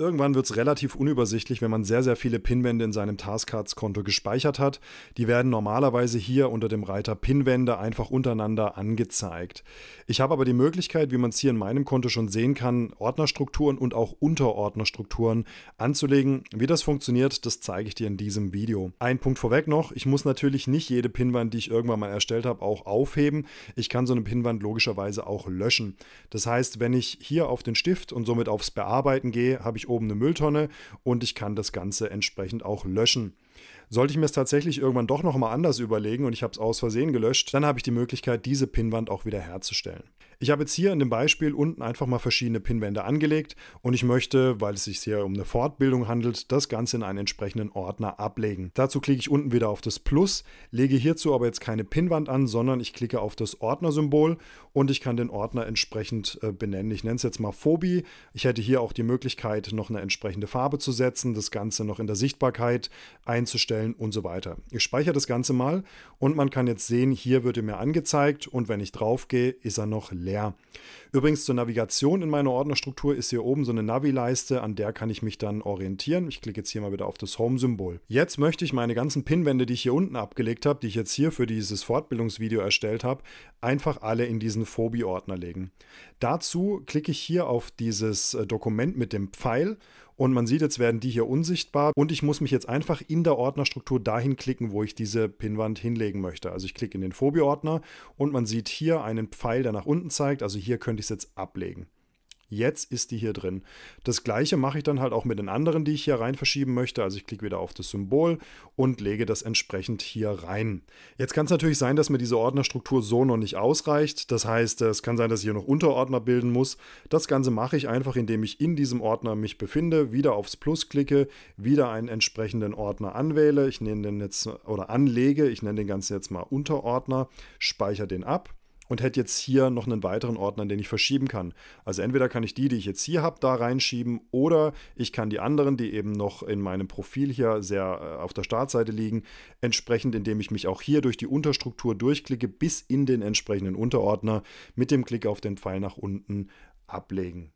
Irgendwann wird es relativ unübersichtlich, wenn man sehr, sehr viele Pinwände in seinem Taskcards-Konto gespeichert hat. Die werden normalerweise hier unter dem Reiter Pinwände einfach untereinander angezeigt. Ich habe aber die Möglichkeit, wie man es hier in meinem Konto schon sehen kann, Ordnerstrukturen und auch Unterordnerstrukturen anzulegen. Wie das funktioniert, das zeige ich dir in diesem Video. Ein Punkt vorweg noch, ich muss natürlich nicht jede Pinwand, die ich irgendwann mal erstellt habe, auch aufheben. Ich kann so eine Pinwand logischerweise auch löschen. Das heißt, wenn ich hier auf den Stift und somit aufs Bearbeiten gehe, habe ich oben eine Mülltonne und ich kann das Ganze entsprechend auch löschen. Sollte ich mir es tatsächlich irgendwann doch nochmal anders überlegen und ich habe es aus Versehen gelöscht, dann habe ich die Möglichkeit, diese Pinnwand auch wieder herzustellen. Ich habe jetzt hier in dem Beispiel unten einfach mal verschiedene Pinwände angelegt und ich möchte, weil es sich hier um eine Fortbildung handelt, das Ganze in einen entsprechenden Ordner ablegen. Dazu klicke ich unten wieder auf das Plus, lege hierzu aber jetzt keine Pinwand an, sondern ich klicke auf das Ordnersymbol und ich kann den Ordner entsprechend äh, benennen. Ich nenne es jetzt mal Phobie. Ich hätte hier auch die Möglichkeit, noch eine entsprechende Farbe zu setzen, das Ganze noch in der Sichtbarkeit einzustellen und so weiter. Ich speichere das Ganze mal und man kann jetzt sehen, hier wird er mir angezeigt und wenn ich drauf gehe, ist er noch leer. Übrigens zur Navigation in meiner Ordnerstruktur ist hier oben so eine Navi-Leiste, an der kann ich mich dann orientieren. Ich klicke jetzt hier mal wieder auf das Home-Symbol. Jetzt möchte ich meine ganzen Pinwände, die ich hier unten abgelegt habe, die ich jetzt hier für dieses Fortbildungsvideo erstellt habe, einfach alle in diesen Phobie-Ordner legen. Dazu klicke ich hier auf dieses äh, Dokument mit dem Pfeil und man sieht, jetzt werden die hier unsichtbar und ich muss mich jetzt einfach in der Ordnerstruktur dahin klicken, wo ich diese Pinwand hinlegen möchte. Also ich klicke in den Phobie-Ordner und man sieht hier einen Pfeil, der nach unten zeigt. Also hier könnte ich es jetzt ablegen. Jetzt ist die hier drin. Das gleiche mache ich dann halt auch mit den anderen, die ich hier rein verschieben möchte. Also ich klicke wieder auf das Symbol und lege das entsprechend hier rein. Jetzt kann es natürlich sein, dass mir diese Ordnerstruktur so noch nicht ausreicht. Das heißt, es kann sein, dass ich hier noch Unterordner bilden muss. Das Ganze mache ich einfach, indem ich in diesem Ordner mich befinde, wieder aufs Plus klicke, wieder einen entsprechenden Ordner anwähle. Ich nenne den jetzt oder anlege. Ich nenne den Ganzen jetzt mal Unterordner, speichere den ab und hätte jetzt hier noch einen weiteren Ordner, den ich verschieben kann. Also entweder kann ich die, die ich jetzt hier habe, da reinschieben oder ich kann die anderen, die eben noch in meinem Profil hier sehr äh, auf der Startseite liegen, entsprechend, indem ich mich auch hier durch die Unterstruktur durchklicke, bis in den entsprechenden Unterordner mit dem Klick auf den Pfeil nach unten ablegen.